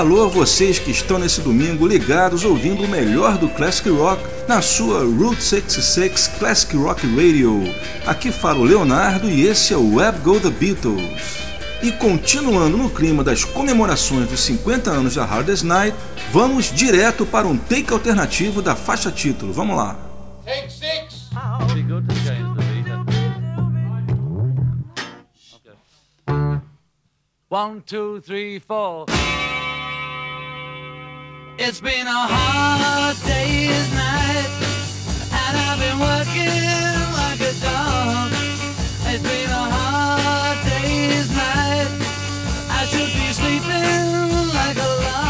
Alô, vocês que estão nesse domingo ligados ouvindo o melhor do Classic Rock na sua Route 66 Classic Rock Radio. Aqui fala o Leonardo e esse é o Web Go The Beatles. E continuando no clima das comemorações dos 50 anos da Hardest Night, vamos direto para um take alternativo da faixa título. Vamos lá. Take six. One, two, three, four. It's been a hard day's night, and I've been working like a dog. It's been a hard day's night, I should be sleeping like a log.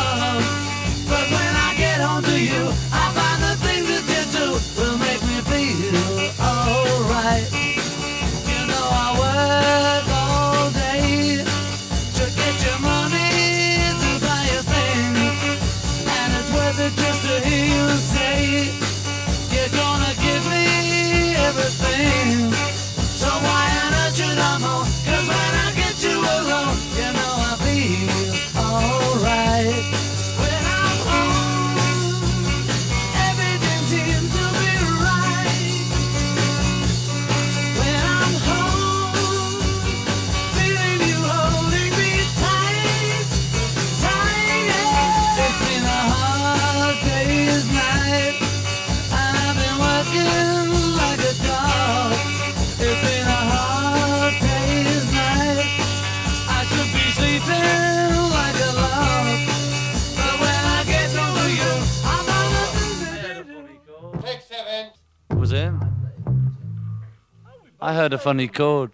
I heard a funny chord.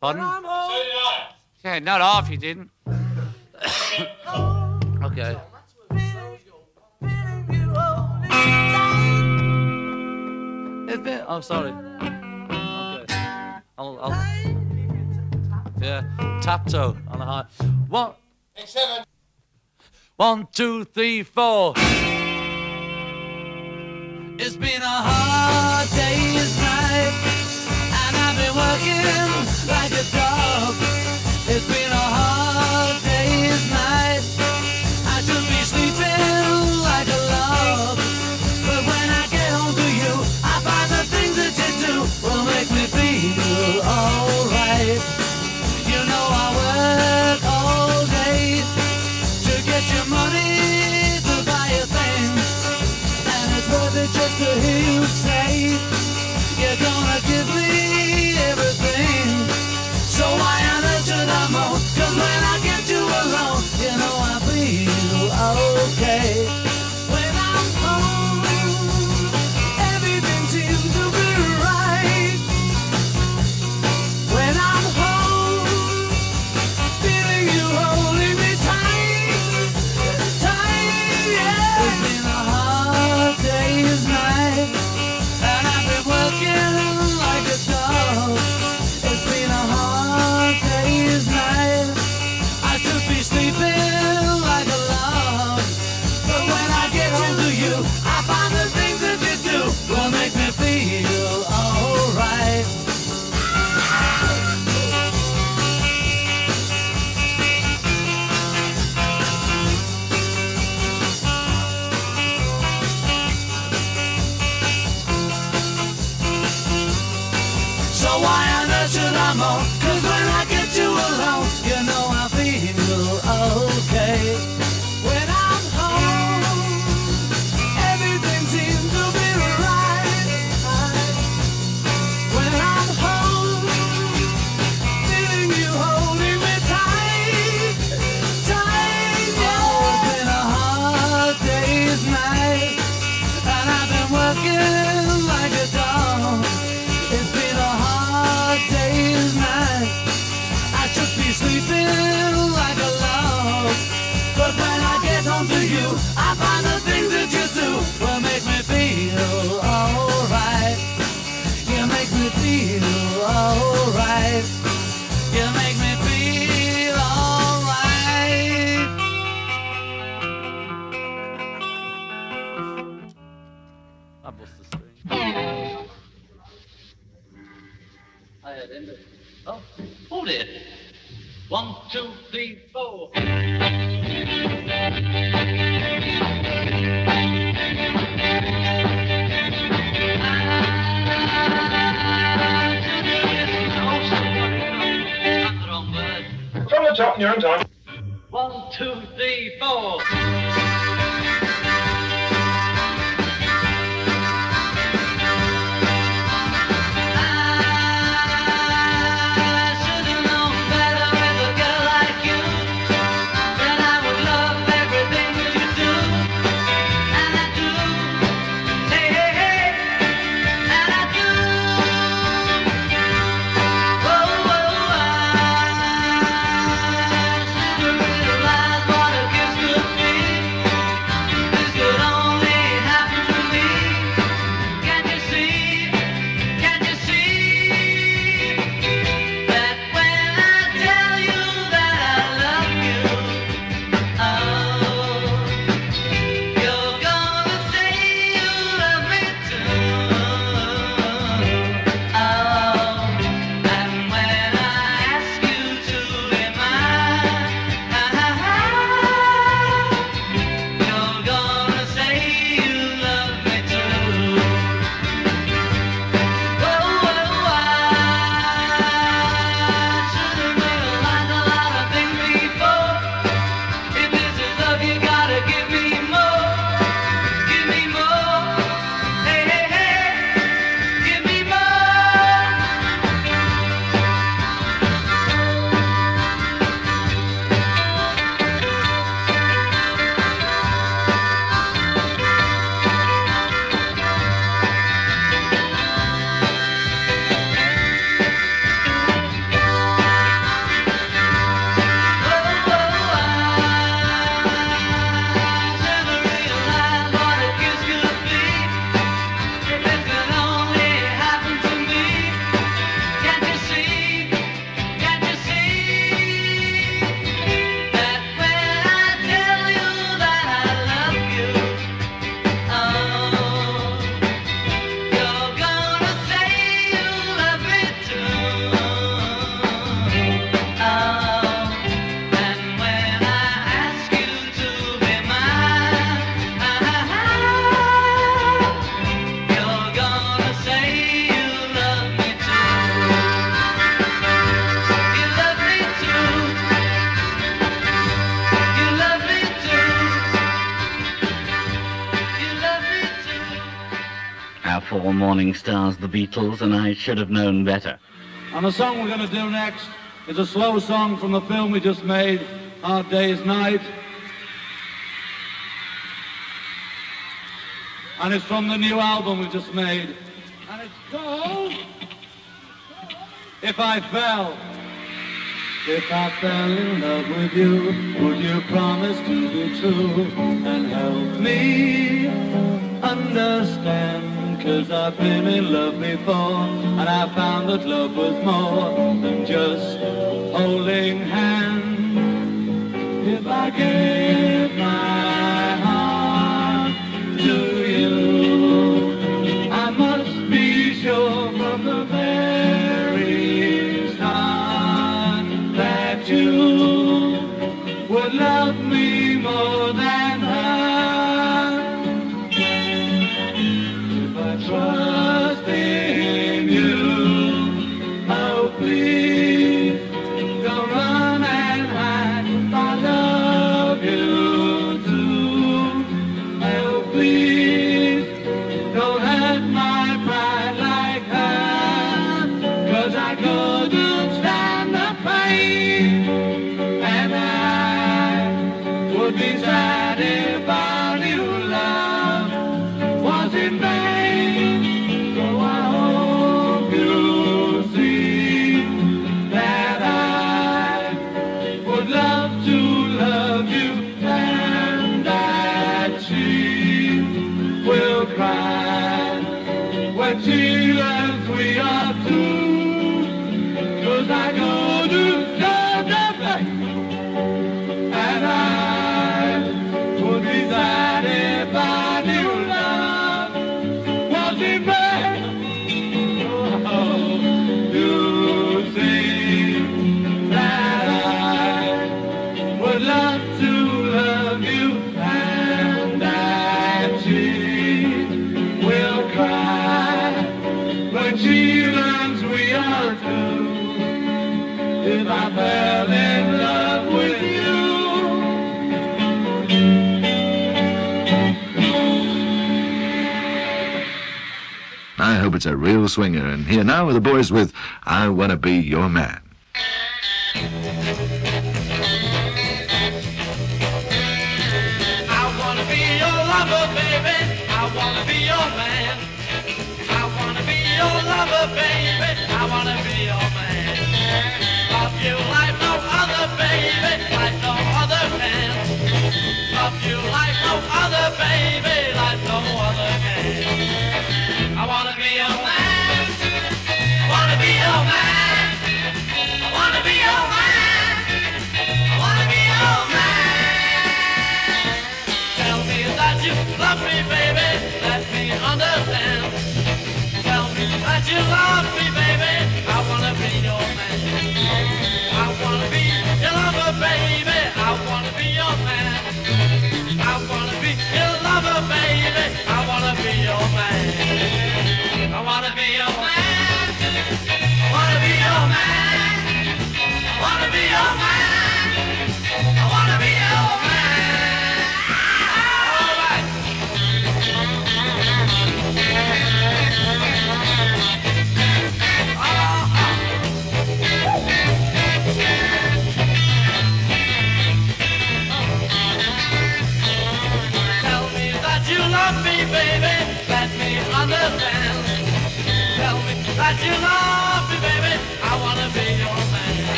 Pardon? Yeah, not half you didn't. okay. It's been, oh, sorry. Okay. I'll, I'll, yeah, tap toe on the high. One. One, two, three, four. It's been a hard day. And I've been working I bust the. I had him. Oh, hold it. One, two, three, four. From the top, you're on time. One, two, three, four. Stars, The Beatles, and I Should Have Known Better. And the song we're going to do next is a slow song from the film we just made, Hard Day's Night. And it's from the new album we just made. And it's called If I Fell. If I fell in love with you, would you promise to be true and help me understand? Cause I've been in love before And I found that love was more than just holding hands. If I gave my it's a real swinger. And here now are the boys with I Wanna Be Your Man. Wanna be your man.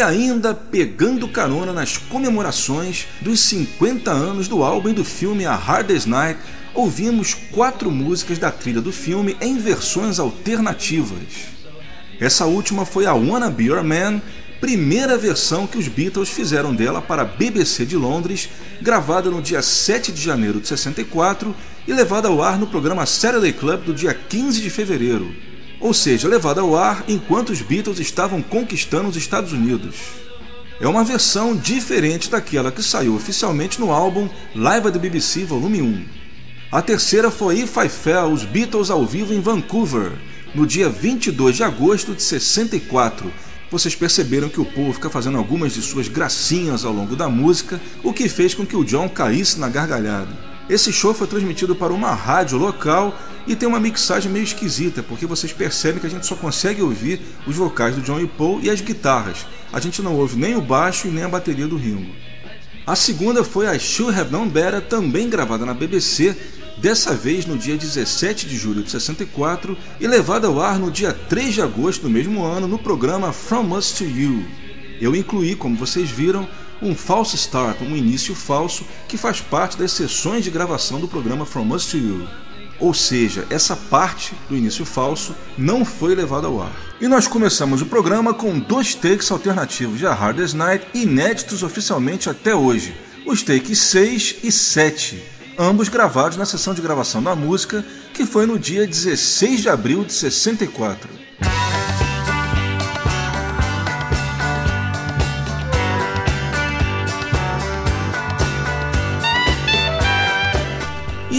E ainda pegando carona nas comemorações dos 50 anos do álbum e do filme A Hardest Night, ouvimos quatro músicas da trilha do filme em versões alternativas. Essa última foi a Wanna Be Your Man, primeira versão que os Beatles fizeram dela para a BBC de Londres, gravada no dia 7 de janeiro de 64 e levada ao ar no programa Saturday Club do dia 15 de fevereiro. Ou seja, levada ao ar enquanto os Beatles estavam conquistando os Estados Unidos. É uma versão diferente daquela que saiu oficialmente no álbum Live at the BBC Volume 1. A terceira foi If I Fell, os Beatles ao vivo em Vancouver, no dia 22 de agosto de 64. Vocês perceberam que o povo fica fazendo algumas de suas gracinhas ao longo da música, o que fez com que o John caísse na gargalhada. Esse show foi transmitido para uma rádio local e tem uma mixagem meio esquisita, porque vocês percebem que a gente só consegue ouvir os vocais do John e Paul e as guitarras. A gente não ouve nem o baixo e nem a bateria do Ringo. A segunda foi a Should Have Known Better, também gravada na BBC, dessa vez no dia 17 de julho de 64 e levada ao ar no dia 3 de agosto do mesmo ano no programa From Us to You. Eu incluí, como vocês viram, um false start, um início falso, que faz parte das sessões de gravação do programa From Us to You. Ou seja, essa parte do início falso não foi levada ao ar. E nós começamos o programa com dois takes alternativos de A Hardest Night inéditos oficialmente até hoje, os takes 6 e 7, ambos gravados na sessão de gravação da música, que foi no dia 16 de abril de 64.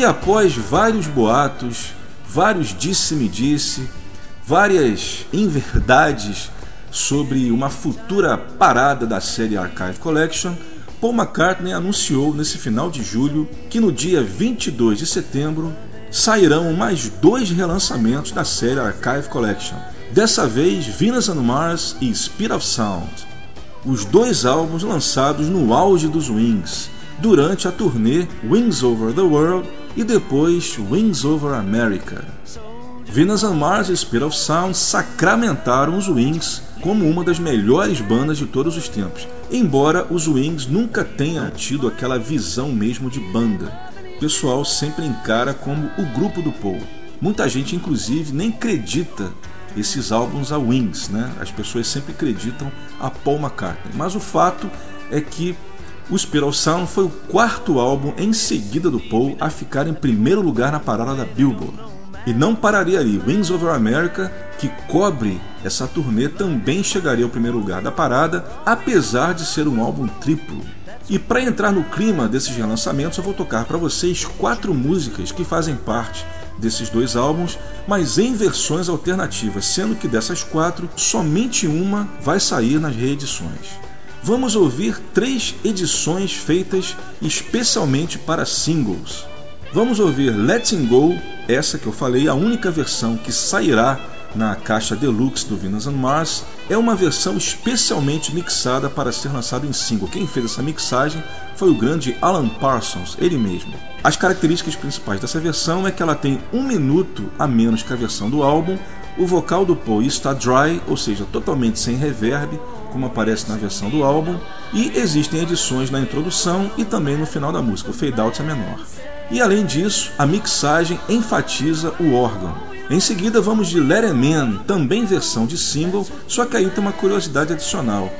E após vários boatos, vários disse-me-disse, várias inverdades sobre uma futura parada da série Archive Collection, Paul McCartney anunciou nesse final de julho que no dia 22 de setembro sairão mais dois relançamentos da série Archive Collection. Dessa vez, Venus on Mars e Speed of Sound. Os dois álbuns lançados no auge dos Wings, durante a turnê Wings Over the World e depois Wings Over America. Venus on Mars e Spirit of Sound sacramentaram os Wings como uma das melhores bandas de todos os tempos, embora os Wings nunca tenham tido aquela visão mesmo de banda. O pessoal sempre encara como o grupo do Paul. Muita gente, inclusive, nem acredita esses álbuns a Wings, né? As pessoas sempre acreditam a Paul McCartney. Mas o fato é que o Spiral Sound foi o quarto álbum em seguida do Paul a ficar em primeiro lugar na parada da Billboard. E não pararia ali. Wings Over America, que cobre essa turnê, também chegaria ao primeiro lugar da parada, apesar de ser um álbum triplo. E para entrar no clima desses relançamentos, eu vou tocar para vocês quatro músicas que fazem parte desses dois álbuns, mas em versões alternativas, sendo que dessas quatro, somente uma vai sair nas reedições. Vamos ouvir três edições feitas especialmente para singles. Vamos ouvir Letting Go, essa que eu falei, a única versão que sairá na caixa deluxe do Venus on Mars, é uma versão especialmente mixada para ser lançada em single. Quem fez essa mixagem foi o grande Alan Parsons, ele mesmo. As características principais dessa versão é que ela tem um minuto a menos que a versão do álbum, o vocal do Paul está dry, ou seja, totalmente sem reverb, como aparece na versão do álbum, e existem edições na introdução e também no final da música, o fade out é menor. E além disso, a mixagem enfatiza o órgão. Em seguida vamos de Let It Man, também versão de single, só que aí tem uma curiosidade adicional.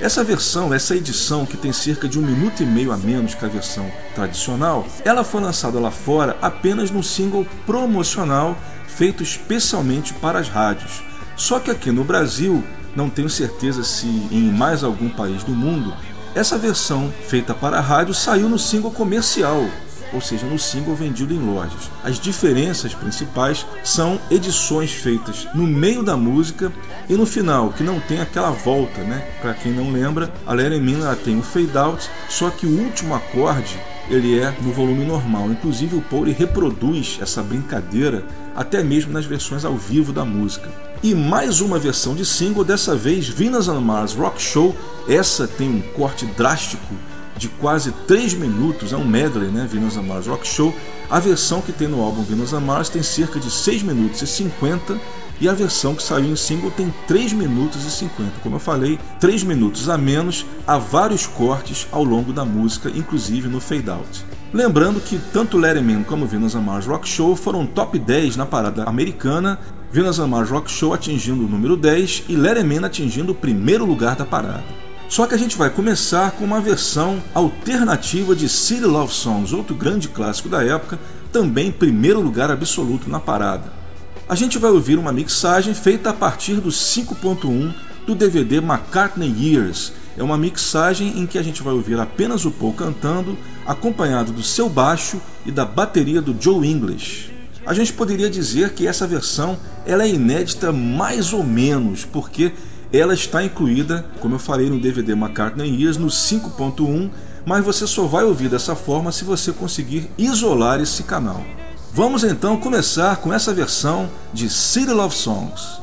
Essa versão, essa edição que tem cerca de um minuto e meio a menos que a versão tradicional, ela foi lançada lá fora apenas num single promocional feito especialmente para as rádios. Só que aqui no Brasil, não tenho certeza se em mais algum país do mundo, essa versão feita para a rádio saiu no single comercial, ou seja, no single vendido em lojas. As diferenças principais são edições feitas no meio da música e no final, que não tem aquela volta, né? Para quem não lembra, a Larry Mina tem um fade out, só que o último acorde ele é no volume normal. Inclusive o Paul reproduz essa brincadeira até mesmo nas versões ao vivo da música. E mais uma versão de single, dessa vez Venus on Mars Rock Show. Essa tem um corte drástico de quase 3 minutos, é um medley, né? Venus on Mars Rock Show. A versão que tem no álbum Venus on Mars tem cerca de 6 minutos e 50 e a versão que saiu em single tem 3 minutos e 50. Como eu falei, 3 minutos a menos, há vários cortes ao longo da música, inclusive no fade out. Lembrando que tanto Larry como Venus on Mars Rock Show foram top 10 na parada americana, Venus on Mars Rock Show atingindo o número 10 e Larry atingindo o primeiro lugar da parada. Só que a gente vai começar com uma versão alternativa de City Love Songs, outro grande clássico da época, também primeiro lugar absoluto na parada. A gente vai ouvir uma mixagem feita a partir do 5.1 do DVD McCartney Years. É uma mixagem em que a gente vai ouvir apenas o Paul cantando, acompanhado do seu baixo e da bateria do Joe English. A gente poderia dizer que essa versão ela é inédita mais ou menos, porque ela está incluída, como eu falei no DVD McCartney Years, no 5.1, mas você só vai ouvir dessa forma se você conseguir isolar esse canal. Vamos então começar com essa versão de City Love Songs.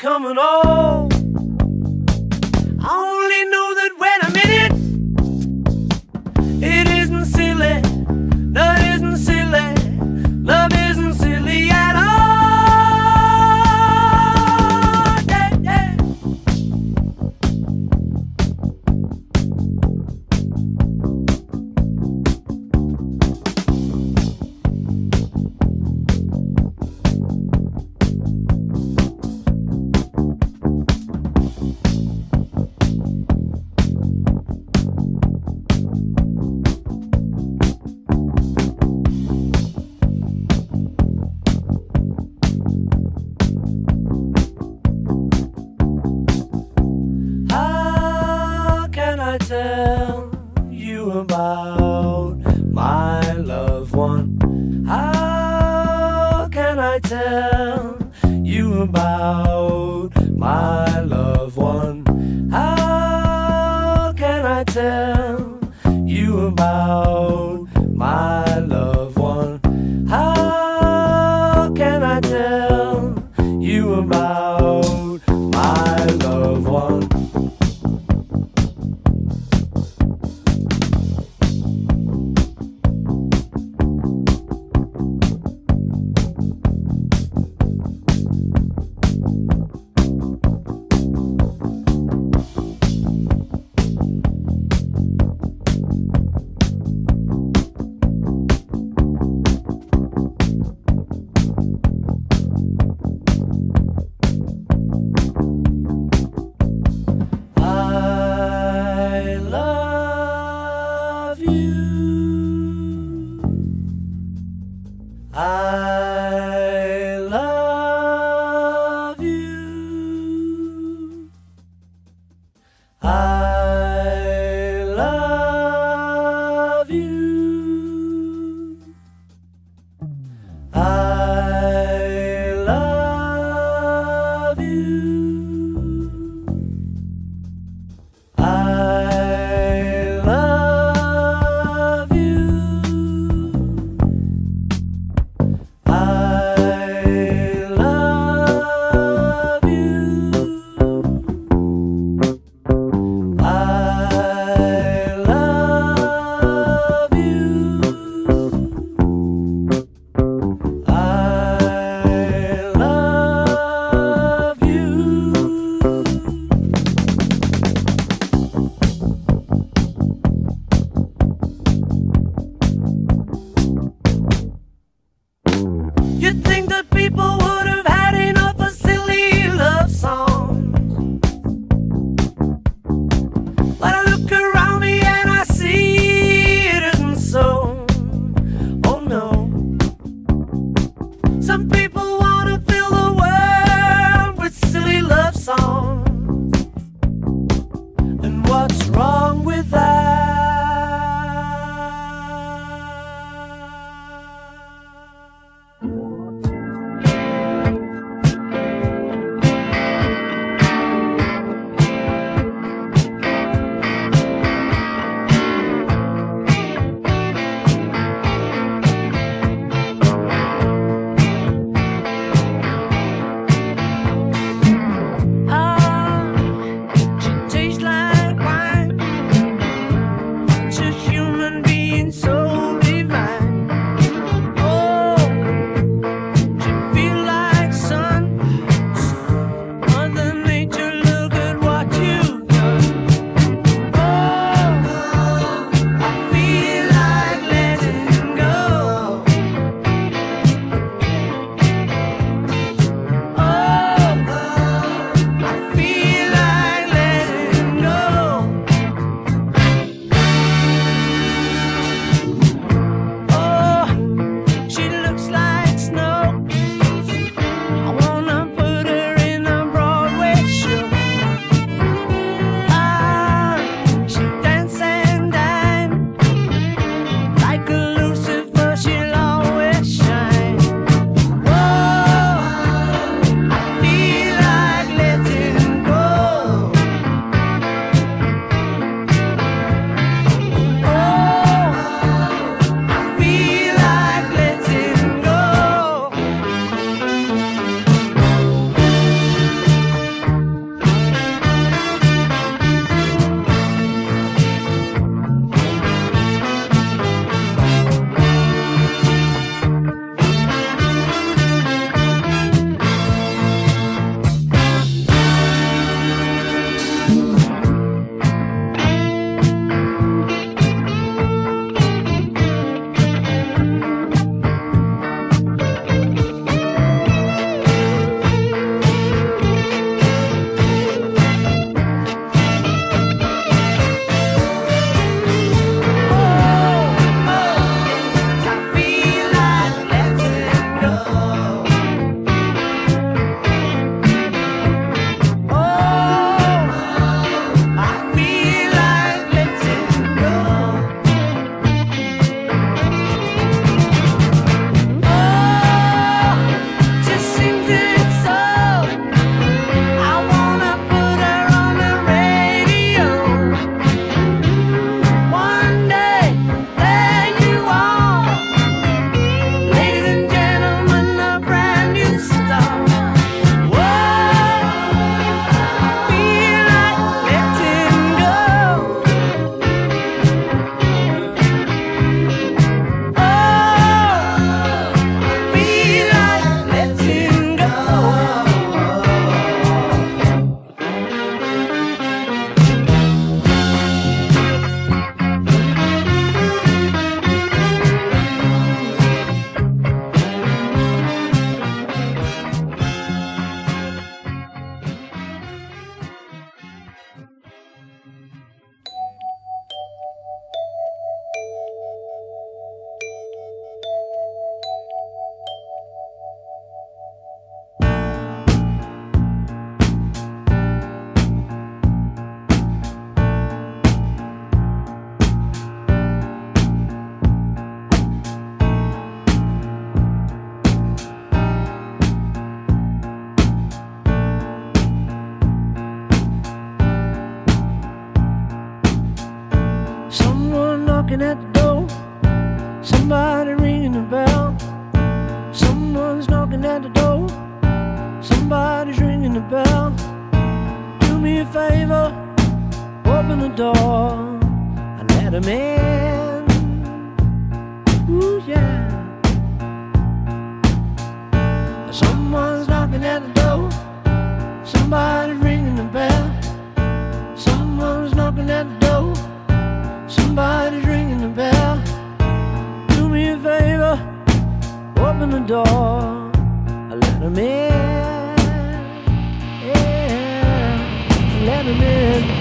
coming on. door. I let him in. Ooh, yeah. Someone's knocking at the door. Somebody's ringing the bell. Someone's knocking at the door. Somebody's ringing the bell. Do me a favor. Open the door. I let him in. Yeah. Let him in.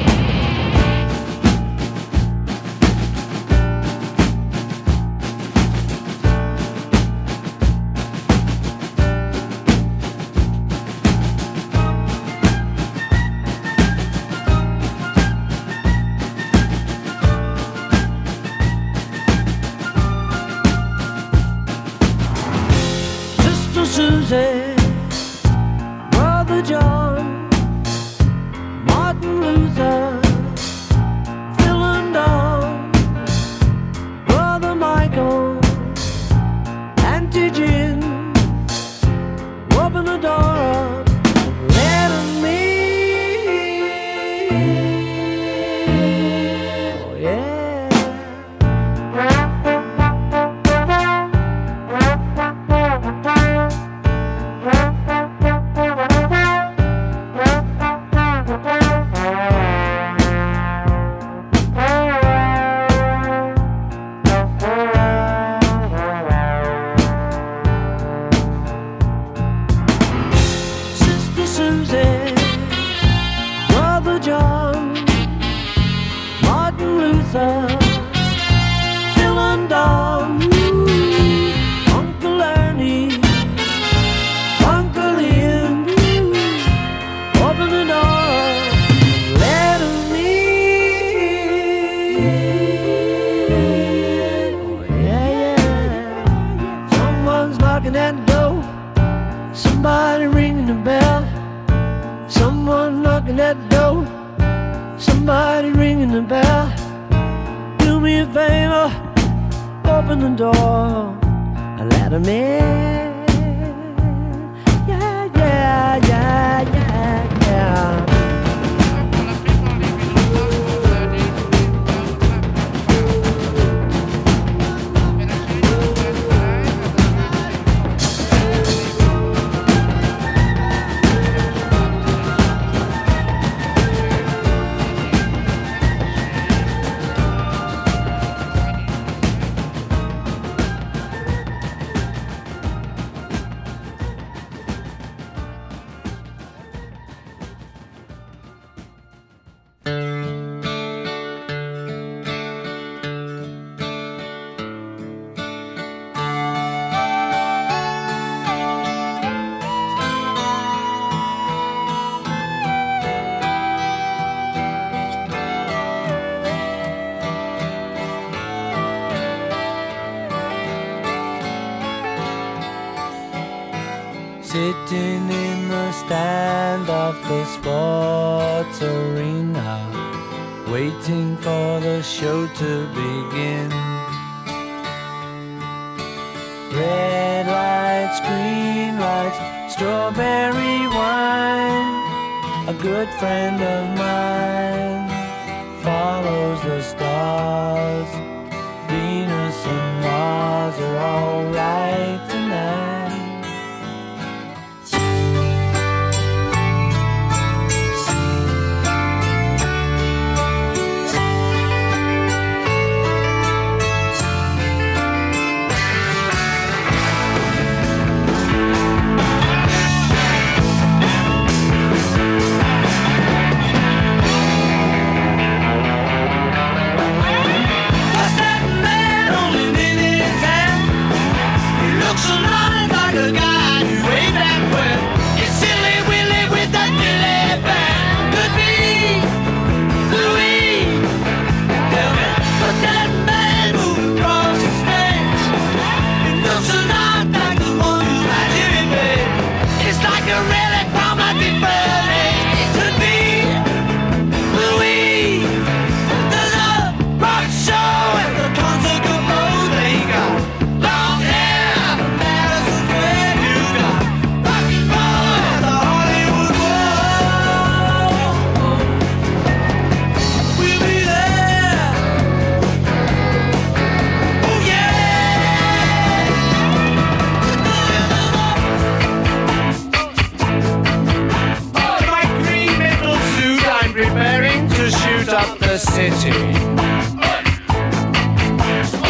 City.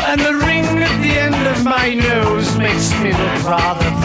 And the ring at the end of my nose makes me look rather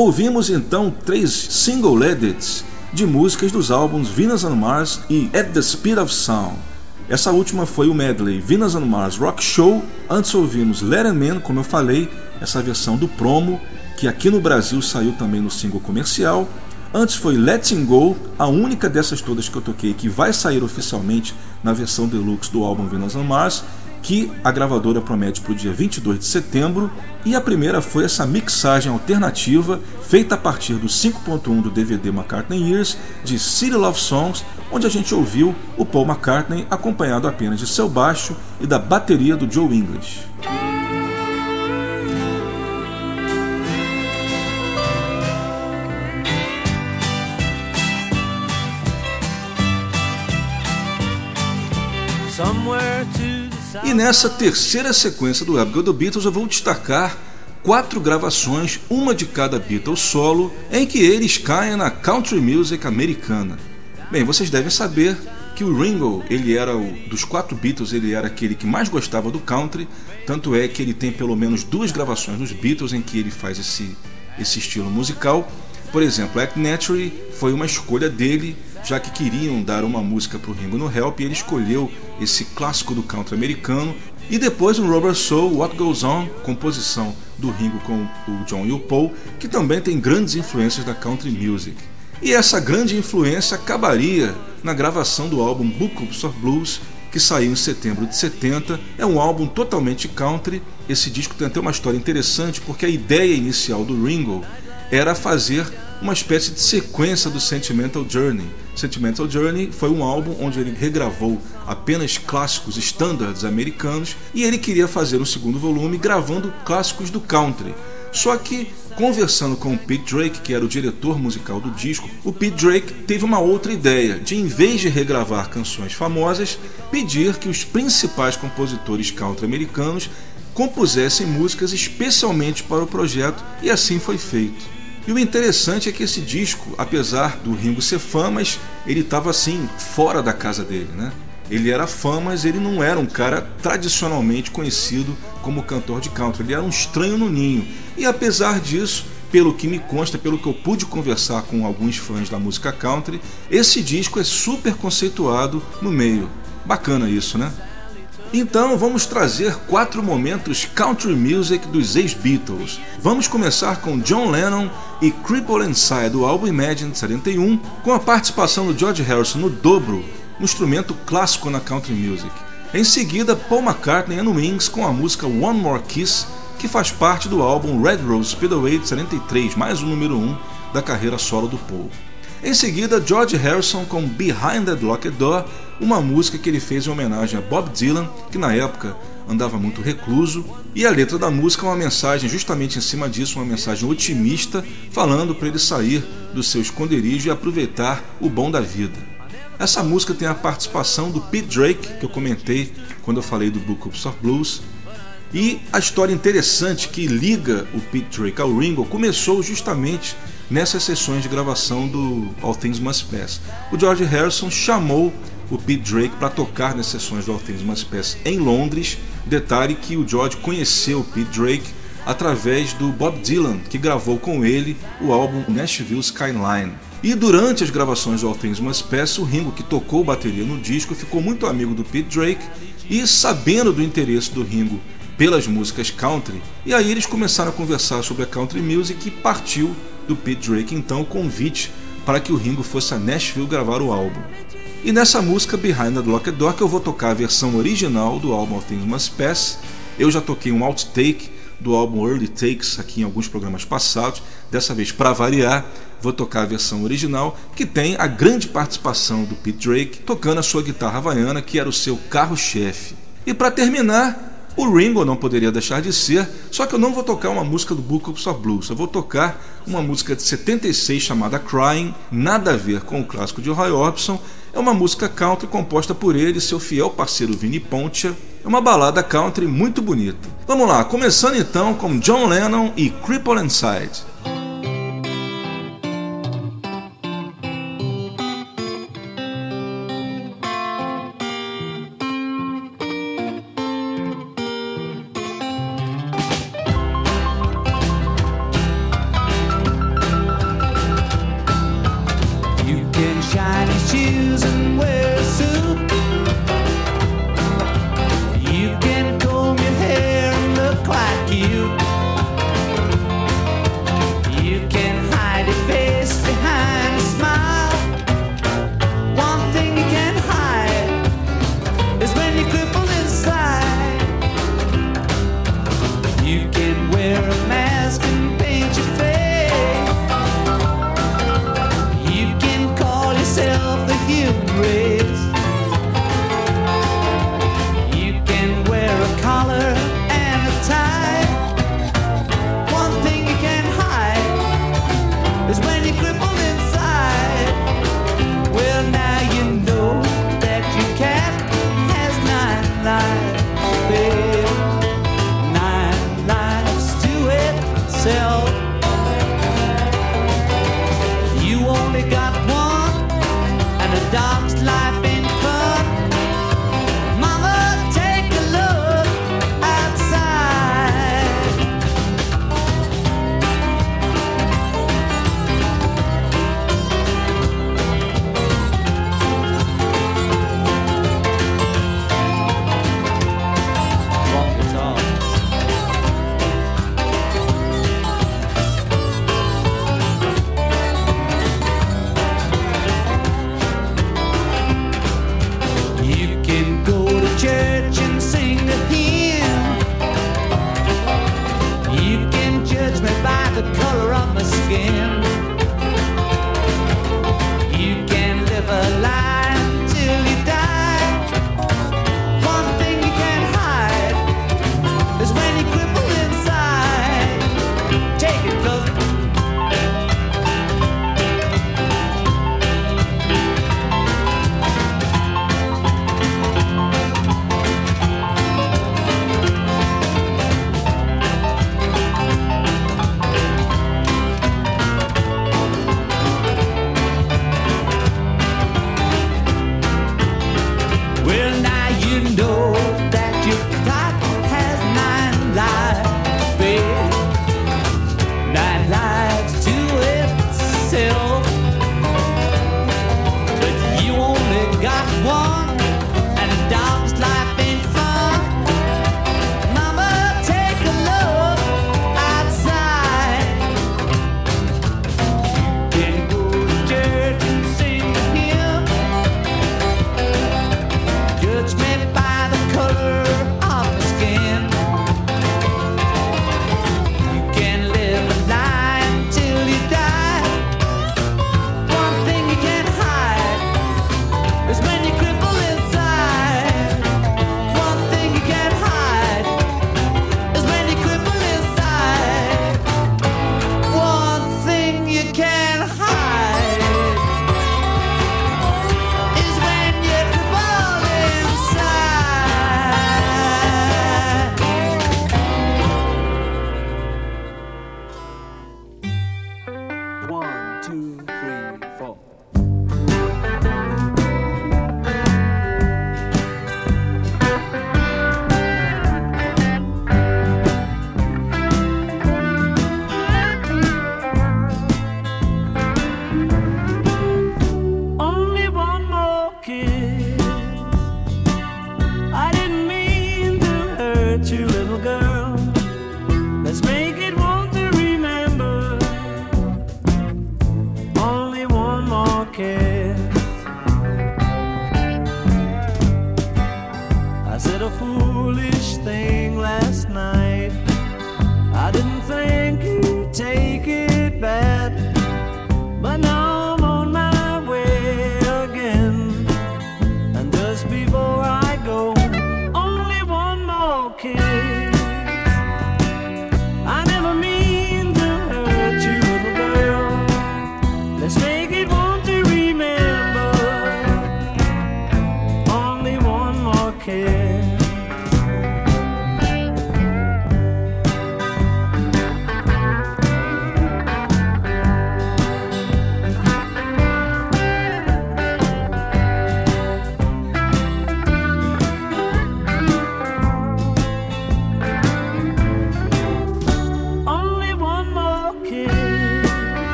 Ouvimos então três single edits de músicas dos álbuns Venus on Mars e At the Speed of Sound. Essa última foi o medley Venus on Mars Rock Show. Antes ouvimos Let 'Em Man, como eu falei, essa versão do promo, que aqui no Brasil saiu também no single comercial. Antes foi Letting Go, a única dessas todas que eu toquei que vai sair oficialmente na versão deluxe do álbum Venus on Mars, que a gravadora promete para o dia 22 de setembro. E a primeira foi essa mixagem alternativa feita a partir do 5.1 do DVD McCartney Years de City Love Songs, onde a gente ouviu o Paul McCartney acompanhado apenas de seu baixo e da bateria do Joe English. E nessa terceira sequência do Go The Beatles eu vou destacar quatro gravações, uma de cada Beatles solo, em que eles caem na country music americana. Bem, vocês devem saber que o Ringo, ele era o dos quatro Beatles, ele era aquele que mais gostava do country, tanto é que ele tem pelo menos duas gravações dos Beatles em que ele faz esse esse estilo musical. Por exemplo, Act Naturally foi uma escolha dele, já que queriam dar uma música para o Ringo no Help, e ele escolheu esse clássico do country americano. E depois no Rubber Soul, What Goes On, composição do Ringo com o John e o Paul, que também tem grandes influências da country music. E essa grande influência acabaria na gravação do álbum Book of Blues, que saiu em setembro de 70. É um álbum totalmente country. Esse disco tem até uma história interessante, porque a ideia inicial do Ringo era fazer uma espécie de sequência do Sentimental Journey. Sentimental Journey foi um álbum onde ele regravou apenas clássicos standards americanos e ele queria fazer um segundo volume gravando clássicos do country. Só que conversando com o Pete Drake, que era o diretor musical do disco, o Pete Drake teve uma outra ideia de, em vez de regravar canções famosas, pedir que os principais compositores country americanos compusessem músicas especialmente para o projeto, e assim foi feito. E o interessante é que esse disco, apesar do Ringo ser fã, mas ele estava assim, fora da casa dele, né? Ele era fã, mas ele não era um cara tradicionalmente conhecido como cantor de country. Ele era um estranho no ninho. E apesar disso, pelo que me consta, pelo que eu pude conversar com alguns fãs da música country, esse disco é super conceituado no meio. Bacana isso, né? Então vamos trazer quatro momentos country music dos ex-Beatles. Vamos começar com John Lennon e Cripple Inside do álbum Imagine de 71, com a participação do George Harrison no dobro, um instrumento clássico na country music. Em seguida, Paul McCartney and Wings com a música One More Kiss, que faz parte do álbum Red Rose Speedway de 73, mais o número 1 da carreira solo do Paul. Em seguida, George Harrison com Behind the Locked Door, uma música que ele fez em homenagem a Bob Dylan, que na época andava muito recluso, e a letra da música é uma mensagem justamente em cima disso, uma mensagem otimista, falando para ele sair do seu esconderijo e aproveitar o bom da vida. Essa música tem a participação do Pete Drake, que eu comentei quando eu falei do Book of Blues, E a história interessante que liga o Pete Drake ao Ringo começou justamente nessas sessões de gravação do All Things Must Pass. O George Harrison chamou o Pete Drake para tocar nas sessões do Things Must Pass em Londres. Detalhe que o George conheceu o Pete Drake através do Bob Dylan, que gravou com ele o álbum Nashville Skyline. E durante as gravações do All Things Must Pass, o Ringo, que tocou bateria no disco, ficou muito amigo do Pete Drake e, sabendo do interesse do Ringo pelas músicas country, e aí eles começaram a conversar sobre a country music e partiu do Pete Drake então o convite para que o Ringo fosse a Nashville gravar o álbum. E nessa música Behind the Locked Door que eu vou tocar a versão original do álbum All Things Must Pass. Eu já toquei um outtake do álbum Early Takes aqui em alguns programas passados. Dessa vez, para variar, vou tocar a versão original que tem a grande participação do Pete Drake tocando a sua guitarra havaiana, que era o seu carro-chefe. E para terminar, o Ringo não poderia deixar de ser, só que eu não vou tocar uma música do Books of Blues, eu vou tocar uma música de 76 chamada Crying, nada a ver com o clássico de Roy Orbison, é uma música country composta por ele e seu fiel parceiro Vinnie Pontia, é uma balada country muito bonita. Vamos lá, começando então com John Lennon e Cripple Inside.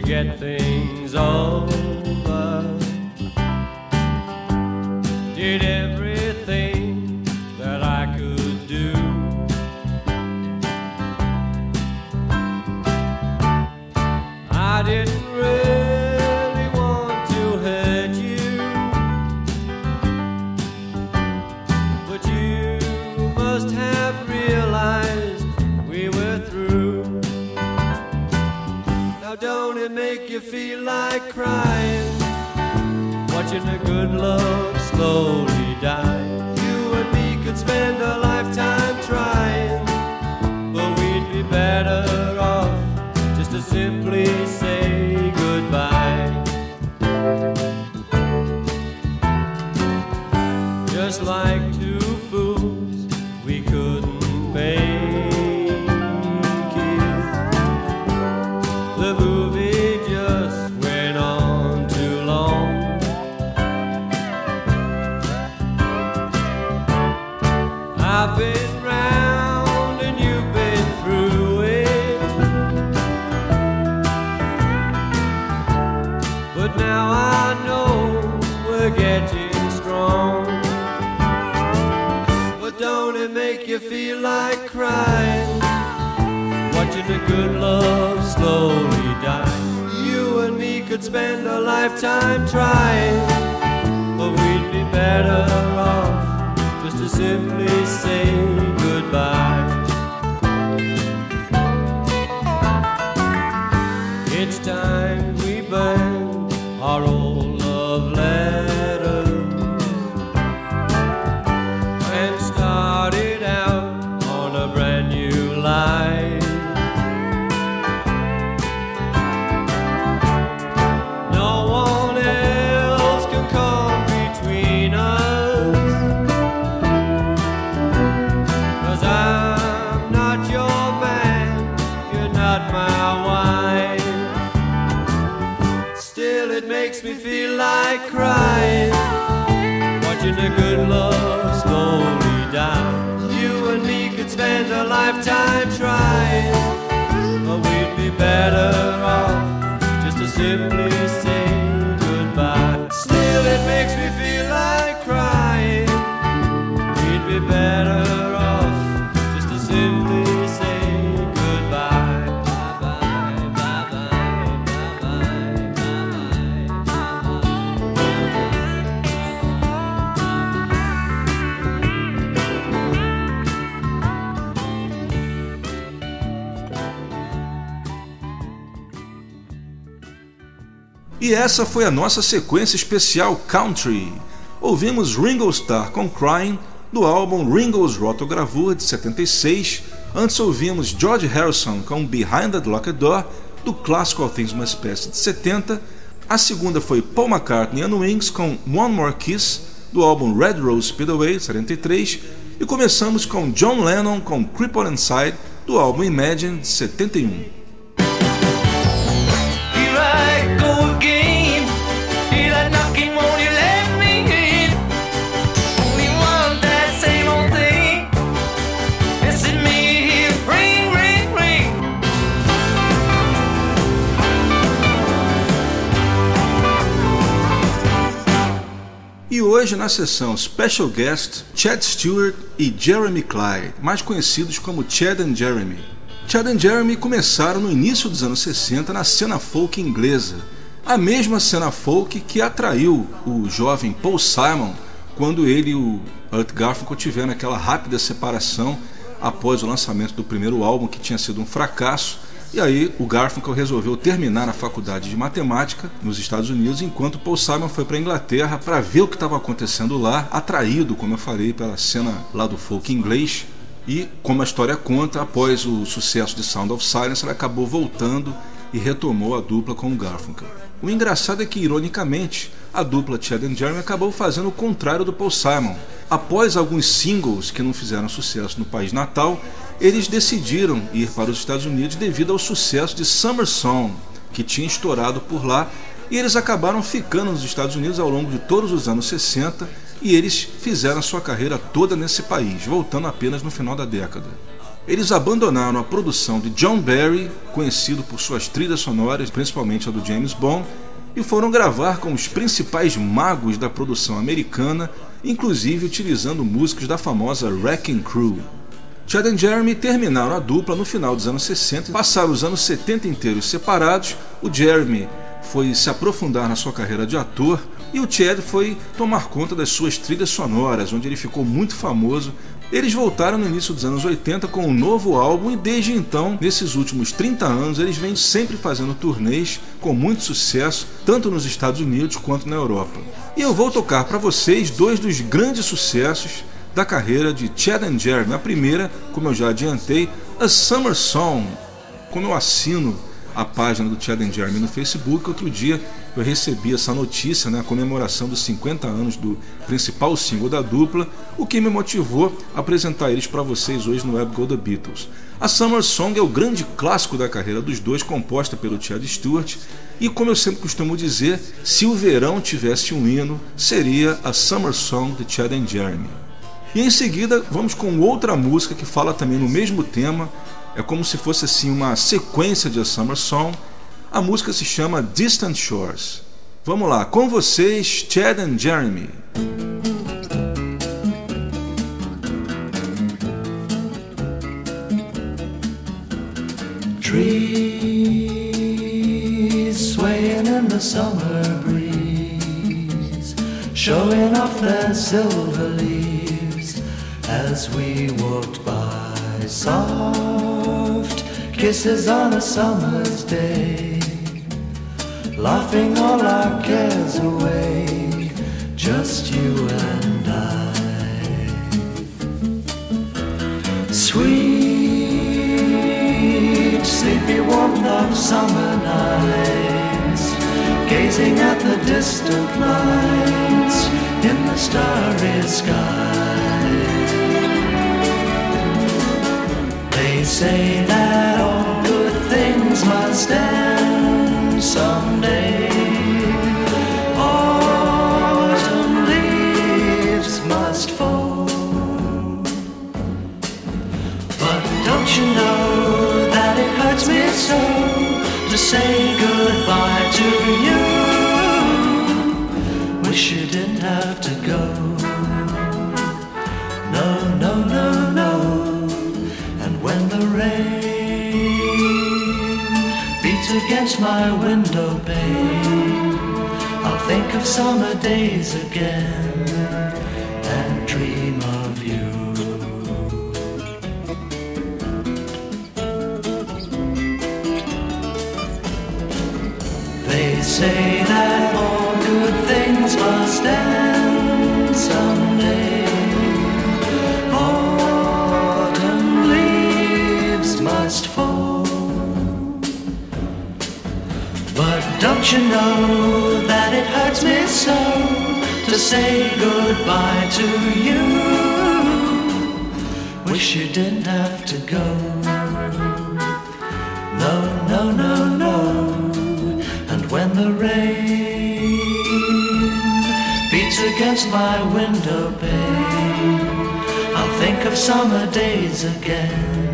Get things over. Like crying? Watching a good love slowly die. You and me could spend a lifetime spend a lifetime trying, but we'd be better off just to simply say goodbye. Essa foi a nossa sequência especial Country. Ouvimos Ringo Starr com Crying do álbum Ringo's Rotogravure de 76. Antes ouvimos George Harrison com Behind the Locked Door do clássico All Things Must Pass de 70. A segunda foi Paul McCartney and Wings com One More Kiss do álbum Red Rose Speedway de 73. E começamos com John Lennon com Cripple Inside do álbum Imagine de 71. Hoje na sessão Special Guest, Chad Stewart e Jeremy Clyde, mais conhecidos como Chad and Jeremy. Chad and Jeremy começaram no início dos anos 60 na cena folk inglesa, a mesma cena folk que atraiu o jovem Paul Simon quando ele e o Art Garfunkel tiveram aquela rápida separação após o lançamento do primeiro álbum que tinha sido um fracasso e aí o Garfunkel resolveu terminar a faculdade de matemática nos Estados Unidos, enquanto Paul Simon foi para a Inglaterra para ver o que estava acontecendo lá, atraído, como eu falei, pela cena lá do folk inglês. E, como a história conta, após o sucesso de Sound of Silence, ele acabou voltando e retomou a dupla com o Garfunkel. O engraçado é que, ironicamente, a dupla Chad and Jeremy acabou fazendo o contrário do Paul Simon. Após alguns singles que não fizeram sucesso no país natal, eles decidiram ir para os Estados Unidos devido ao sucesso de Summer Song, que tinha estourado por lá, e eles acabaram ficando nos Estados Unidos ao longo de todos os anos 60 e eles fizeram sua carreira toda nesse país, voltando apenas no final da década. eles abandonaram a produção de John Barry, conhecido por suas trilhas sonoras, principalmente a do James Bond, e foram gravar com os principais magos da produção americana, inclusive utilizando músicos da famosa Wrecking Crew. Chad e Jeremy terminaram a dupla no final dos anos 60 e passaram os anos 70 inteiros separados. O Jeremy foi se aprofundar na sua carreira de ator e o Chad foi tomar conta das suas trilhas sonoras, onde ele ficou muito famoso. Eles voltaram no início dos anos 80 com um novo álbum e desde então, nesses últimos 30 anos, eles vêm sempre fazendo turnês com muito sucesso, tanto nos Estados Unidos quanto na Europa. E eu vou tocar para vocês dois dos grandes sucessos da carreira de Chad and Jeremy. A primeira, como eu já adiantei, A Summer Song. Como eu assino a página do Chad and Jeremy no Facebook, outro dia eu recebi essa notícia, né, a comemoração dos 50 anos do principal single da dupla, o que me motivou a apresentar eles para vocês hoje no Web Go The Beatles. A Summer Song é o grande clássico da carreira dos dois, composta pelo Chad Stewart, e como eu sempre costumo dizer, se o verão tivesse um hino, seria a Summer Song de Chad and Jeremy. E em seguida vamos com outra música que fala também no mesmo tema, é como se fosse assim uma sequência de A Summer Song. A música se chama Distant Shores. Vamos lá, com vocês, Chad and Jeremy. Trees swaying in the summer breeze, showing off their silver leaves as we walked by. Soft kisses on a summer's day, laughing all our cares away, just you and I. Sweet, sleepy warmth of summer nights, gazing at the distant lights in the starry sky. Say that all good things must end someday. Autumn leaves must fall. But don't you know that it hurts me so to say goodbye to you? Against my window pane, I'll think of summer days again and dream of you. They say don't you know that it hurts me so to say goodbye to you? Wish you didn't have to go. No, no, no, no. And when the rain beats against my window pane, I'll think of summer days again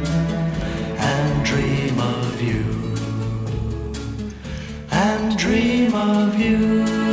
dream of you.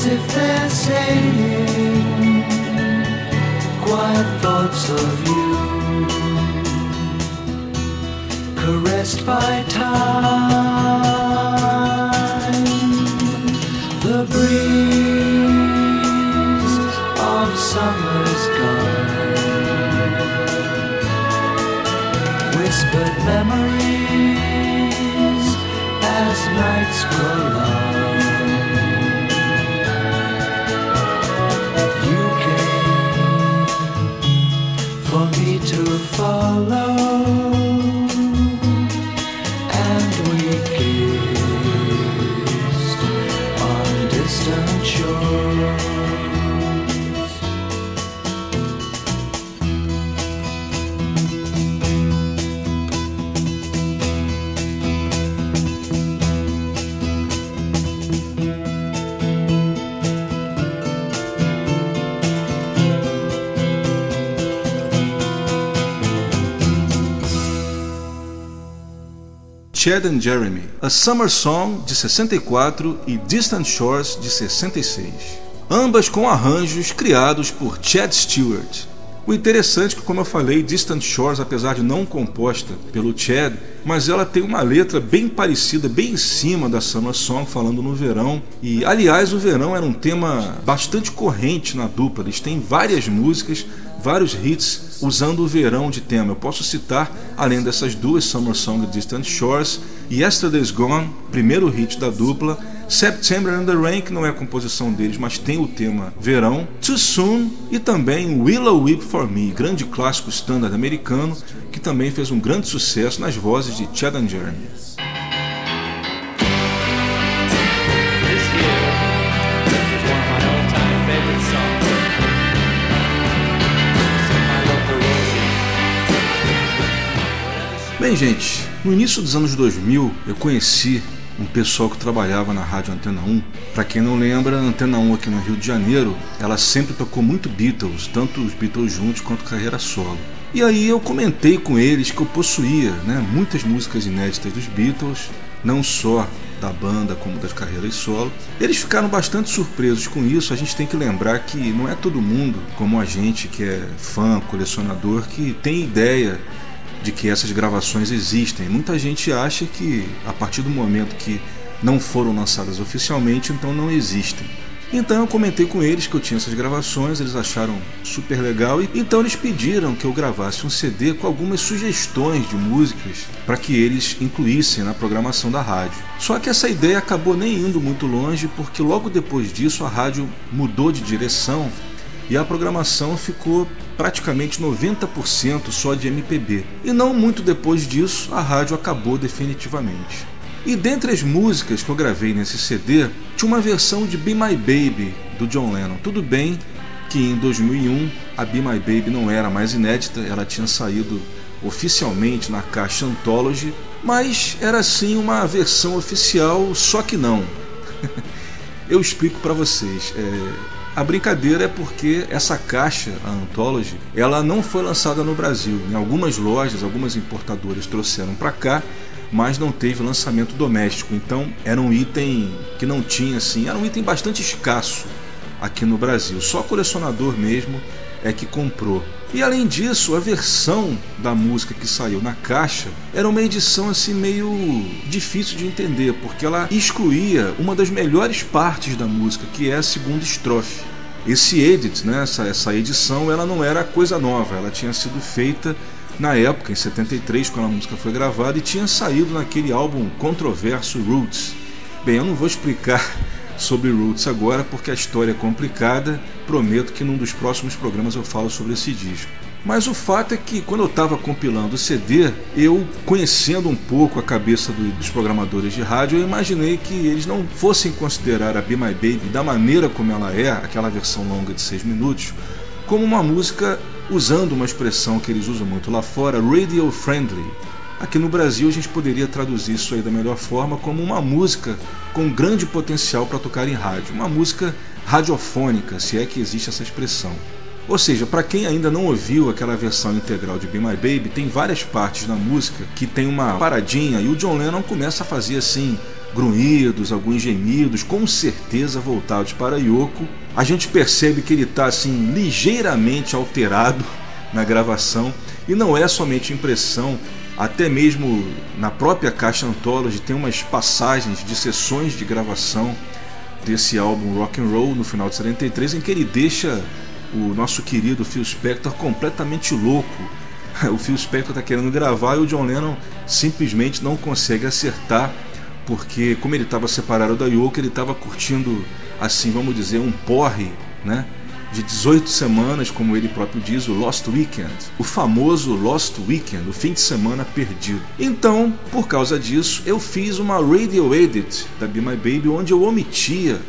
As if they're saying quiet thoughts of you, caressed by time. The breeze of summer's gone, whispered memories follow, Chad and Jeremy, A Summer Song de 64 e Distant Shores de 66. Ambas com arranjos criados por Chad Stewart. O interessante é que, como eu falei, Distant Shores, apesar de não composta pelo Chad, mas ela tem uma letra bem parecida, bem em cima da Summer Song, falando no verão. E, aliás, o verão era um tema bastante corrente na dupla. Eles têm várias músicas, vários hits usando o verão de tema. Eu posso citar, além dessas duas, Summer Song Distant Shores, Yesterday's Gone, primeiro hit da dupla, September and the Rain, que não é a composição deles, mas tem o tema verão, Too Soon e também Willow Weep for Me, grande clássico standard americano, que também fez um grande sucesso nas vozes de Chad and Jeremy. Bem, gente, no início dos anos 2000 eu conheci um pessoal que trabalhava na rádio Antena 1. Para quem não lembra, a Antena 1 aqui no Rio de Janeiro, ela sempre tocou muito Beatles, tanto os Beatles juntos quanto carreira solo. E aí eu comentei com eles que eu possuía né, muitas músicas inéditas dos Beatles, não só da banda como das carreiras solo. Eles ficaram bastante surpresos com isso. A gente tem que lembrar que não é todo mundo, como a gente que é fã, colecionador, que tem ideia de que essas gravações existem. Muita gente acha que a partir do momento que não foram lançadas oficialmente, então não existem. Então eu comentei com eles que eu tinha essas gravações, eles acharam super legal e então eles pediram que eu gravasse um CD com algumas sugestões de músicas para que eles incluíssem na programação da rádio. Só que essa ideia acabou nem indo muito longe porque logo depois disso a rádio mudou de direção e a programação ficou praticamente 90% só de MPB. E não muito depois disso, a rádio acabou definitivamente. E dentre as músicas que eu gravei nesse CD, tinha uma versão de Be My Baby do John Lennon. Tudo bem que em 2001 a Be My Baby não era mais inédita, ela tinha saído oficialmente na caixa Anthology, mas era sim uma versão oficial, só que não. eu explico para vocês. É, a brincadeira é porque essa caixa, a Anthology, ela não foi lançada no Brasil. Em algumas lojas, algumas importadoras trouxeram para cá, mas não teve lançamento doméstico. Então era um item que não tinha assim, era um item bastante escasso aqui no Brasil. Só colecionador mesmo é que comprou. E além disso, a versão da música que saiu na caixa era uma edição assim meio difícil de entender, porque ela excluía uma das melhores partes da música, que é a segunda estrofe. Esse edit, né, essa, essa edição, ela não era coisa nova, ela tinha sido feita na época, em 73, quando a música foi gravada, e tinha saído naquele álbum controverso Roots. Bem, eu não vou explicar sobre Roots agora porque a história é complicada. Prometo que num dos próximos programas eu falo sobre esse disco. Mas o fato é que quando eu estava compilando o CD, eu conhecendo um pouco a cabeça do, dos programadores de rádio, eu imaginei que eles não fossem considerar a Be My Baby da maneira como ela é, aquela versão longa de 6 minutos, como uma música usando uma expressão que eles usam muito lá fora, radio friendly. Aqui no Brasil a gente poderia traduzir isso aí da melhor forma como uma música com grande potencial para tocar em rádio, uma música radiofônica, se é que existe essa expressão. Ou seja, para quem ainda não ouviu aquela versão integral de Be My Baby, tem várias partes na música que tem uma paradinha e o John Lennon começa a fazer assim grunhidos, alguns gemidos, com certeza voltados para Yoko. A gente percebe que ele está assim ligeiramente alterado na gravação e não é somente impressão, até mesmo na própria caixa Anthology tem umas passagens de sessões de gravação desse álbum Rock and Roll no final de 73 em que ele deixa o nosso querido Phil Spector completamente louco. O Phil Spector está querendo gravar e o John Lennon simplesmente não consegue acertar porque como ele estava separado da Yoko, ele estava curtindo assim, vamos dizer, um porre, né? De 18 semanas, como ele próprio diz, o Lost Weekend, o famoso Lost Weekend, o fim de semana perdido. Então, por causa disso, eu fiz uma radio edit da Be My Baby onde eu omitia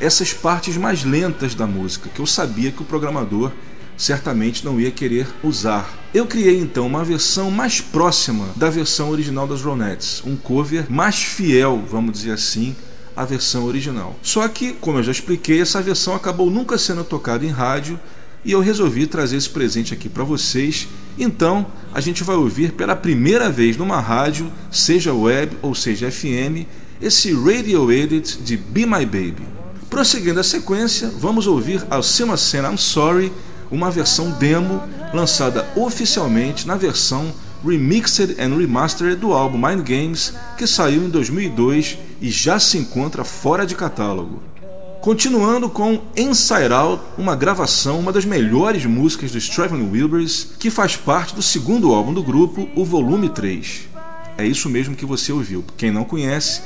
essas partes mais lentas da música, que eu sabia que o programador certamente não ia querer usar. Eu criei então uma versão mais próxima da versão original das Ronettes, um cover mais fiel, vamos dizer assim, a versão original. Só que, como eu já expliquei, essa versão acabou nunca sendo tocada em rádio e eu resolvi trazer esse presente aqui para vocês. Então, a gente vai ouvir pela primeira vez numa rádio, seja web ou seja FM, esse Radio Edit de Be My Baby. Prosseguindo a sequência, vamos ouvir a Cima Cena I'm Sorry, uma versão demo lançada oficialmente na versão remixed and remastered do álbum Mind Games, que saiu em 2002 e já se encontra fora de catálogo. Continuando com Inside Out, uma gravação, uma das melhores músicas dos Traveling Wilburys, que faz parte do segundo álbum do grupo, o Volume 3. É isso mesmo que você ouviu. Quem não conhece,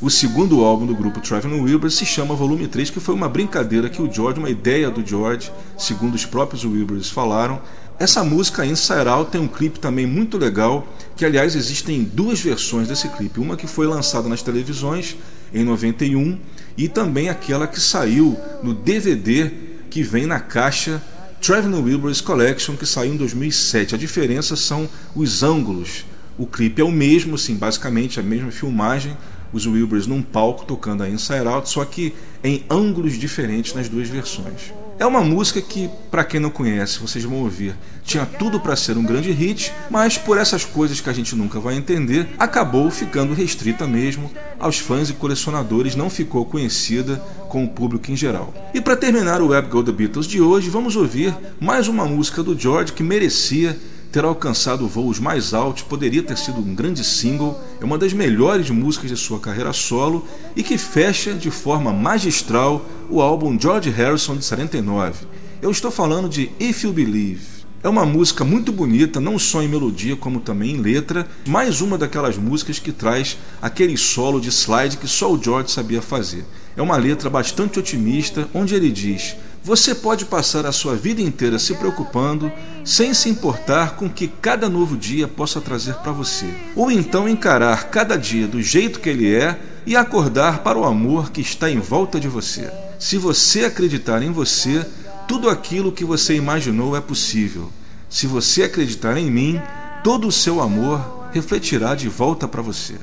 o segundo álbum do grupo Traveling Wilburys se chama Volume 3, que foi uma brincadeira que o George, uma ideia do George, segundo os próprios Wilburys falaram, essa música Inside Out tem um clipe também muito legal, que aliás existem duas versões desse clipe, uma que foi lançada nas televisões em 91 e também aquela que saiu no DVD que vem na caixa Traveling Wilburys Collection que saiu em 2007. A diferença são os ângulos. O clipe é o mesmo, assim, basicamente a mesma filmagem, os Wilburys num palco tocando a Inside Out, só que em ângulos diferentes nas duas versões. É uma música que, para quem não conhece, vocês vão ouvir, tinha tudo para ser um grande hit, mas por essas coisas que a gente nunca vai entender, acabou ficando restrita mesmo aos fãs e colecionadores, não ficou conhecida com o público em geral. E para terminar o Web Go The Beatles de hoje, vamos ouvir mais uma música do George que merecia ter alcançado voos mais altos, poderia ter sido um grande single, é uma das melhores músicas de sua carreira solo e que fecha de forma magistral o álbum George Harrison de 79. Eu estou falando de If You Believe. É uma música muito bonita, não só em melodia como também em letra, mais uma daquelas músicas que traz aquele solo de slide que só o George sabia fazer. É uma letra bastante otimista, onde ele diz: você pode passar a sua vida inteira se preocupando, sem se importar com o que cada novo dia possa trazer para você. Ou então encarar cada dia do jeito que ele é e acordar para o amor que está em volta de você. Se você acreditar em você, tudo aquilo que você imaginou é possível. Se você acreditar em mim, todo o seu amor refletirá de volta para você.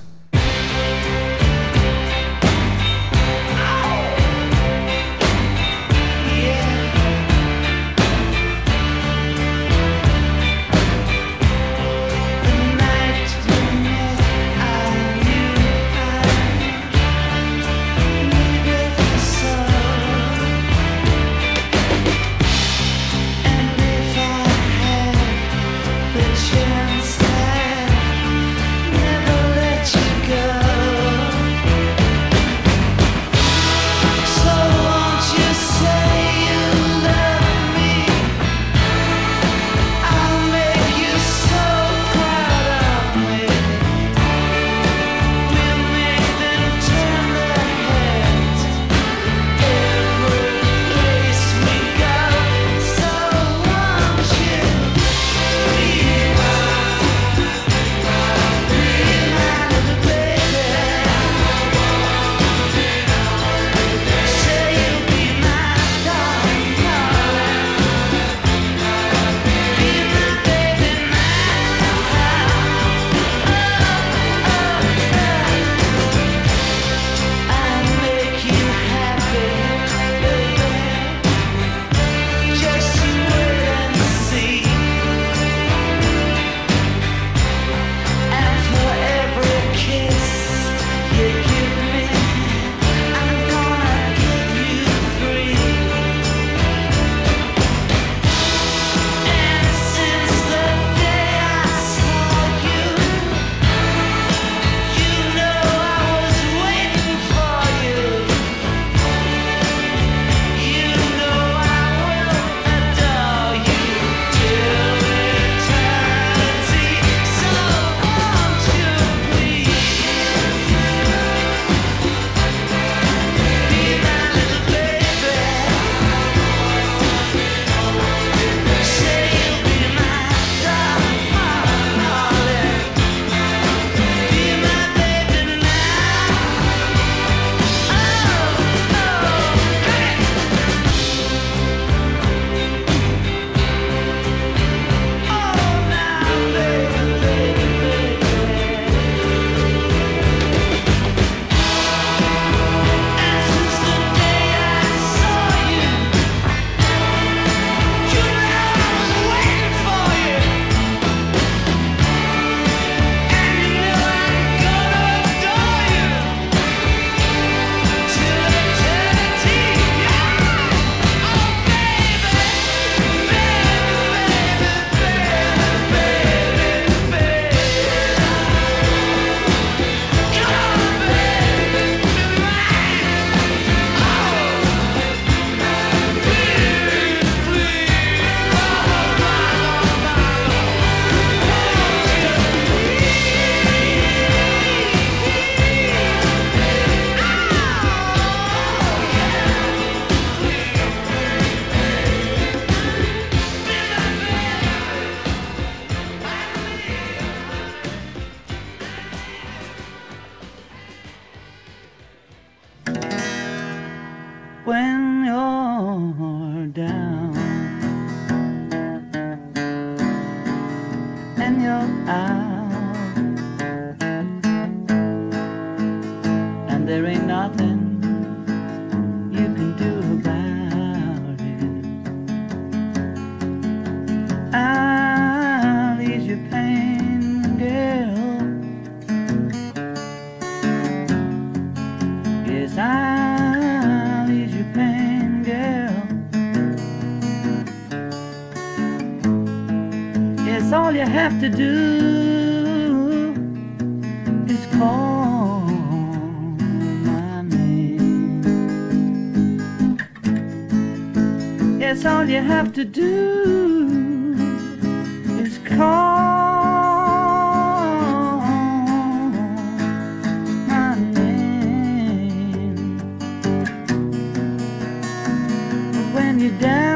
you down.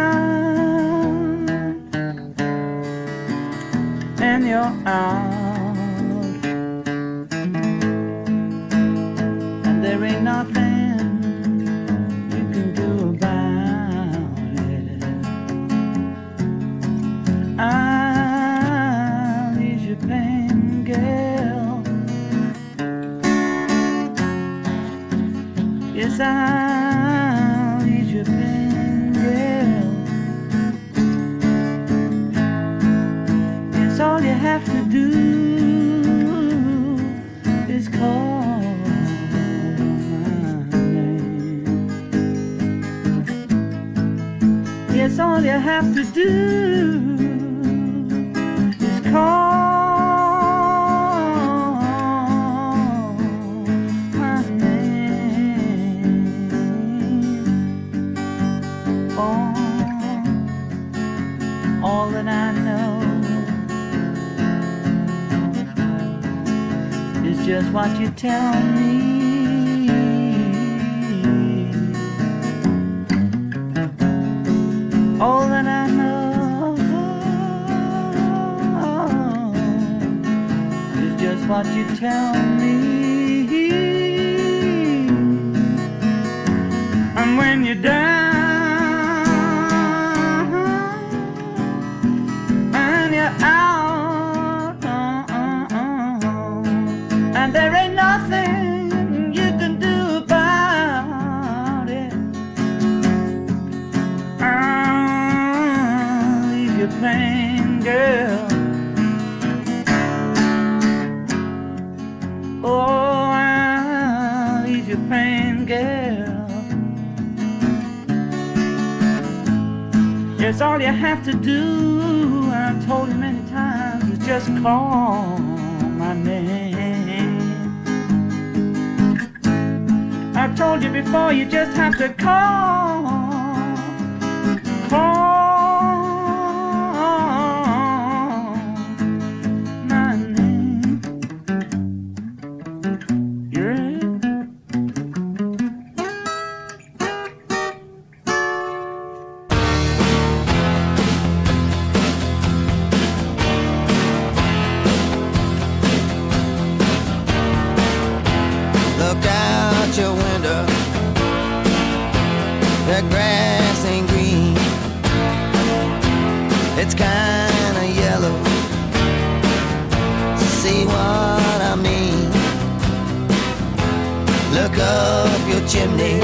chimney.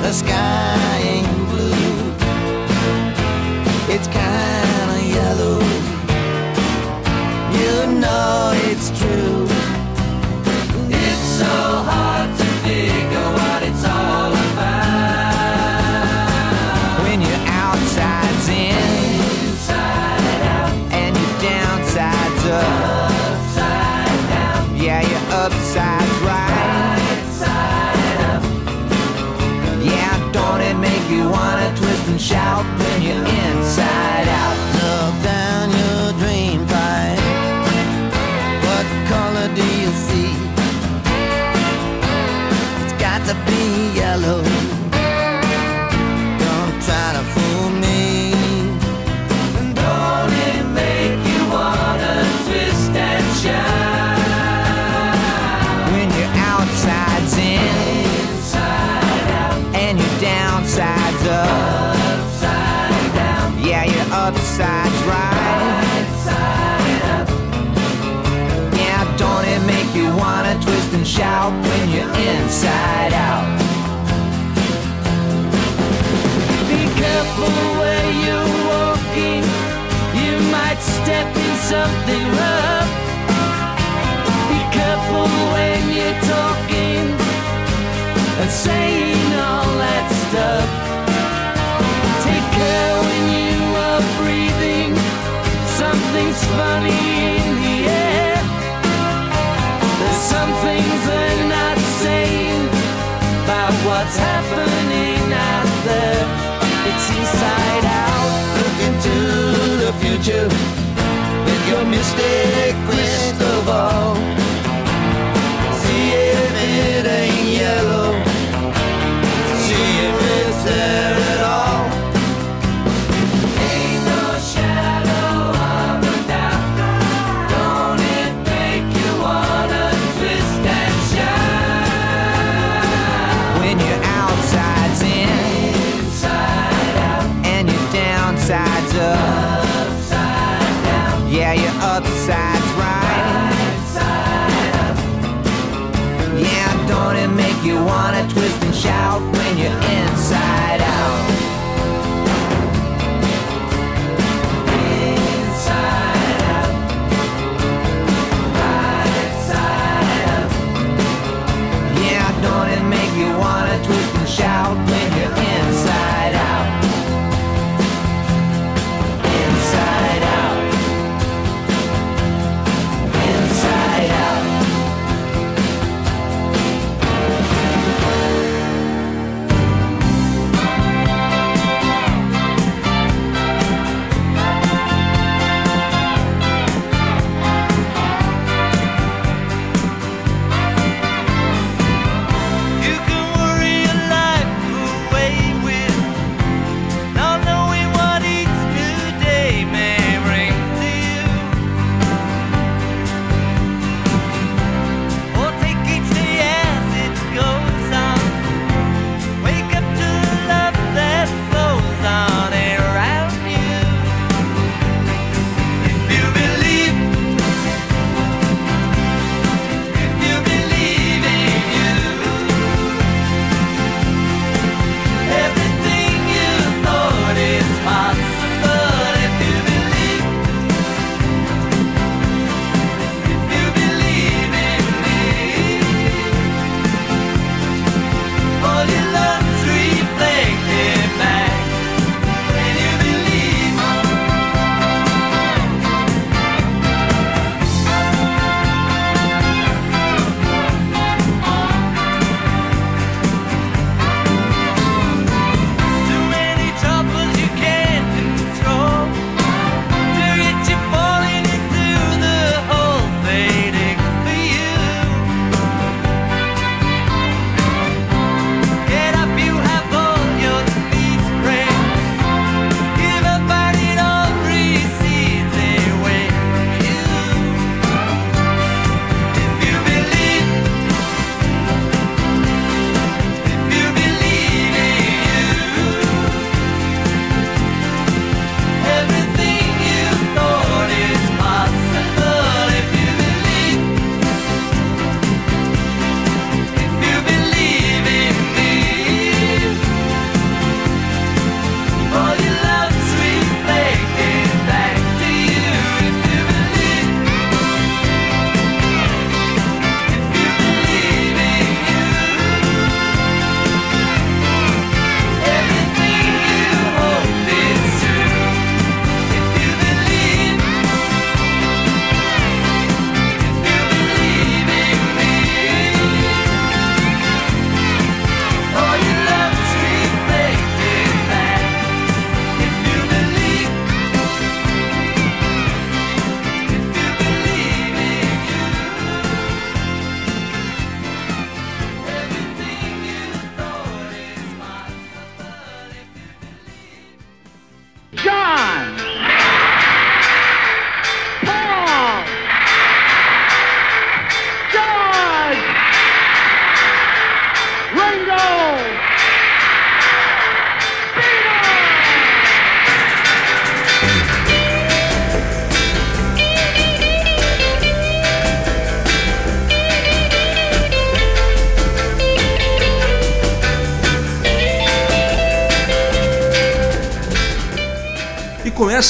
The sky. shout when you're inside out. Be careful where you're walking, you might step in something rough. Be careful when you're talking and saying all that stuff. Take care when you are breathing, something's funny. you with your mystic crystal ball.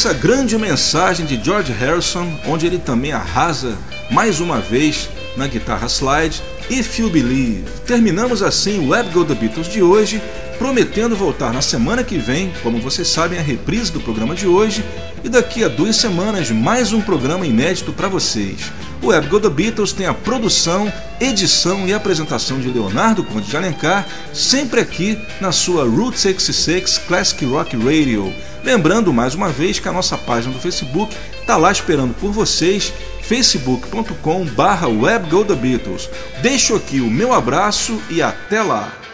essa grande mensagem de George Harrison, onde ele também arrasa mais uma vez na guitarra slide If You Believe. Terminamos assim o Web Go The Beatles de hoje, prometendo voltar na semana que vem, como vocês sabem, a reprise do programa de hoje, e daqui a duas semanas mais um programa inédito para vocês o Web Go The Beatles tem a produção, edição e apresentação de Leonardo Conde de Alencar, sempre aqui na sua Route 66 Classic Rock Radio. Lembrando mais uma vez que a nossa página do Facebook está lá esperando por vocês, facebook.com/webgothebeatles. Deixo aqui o meu abraço e até lá.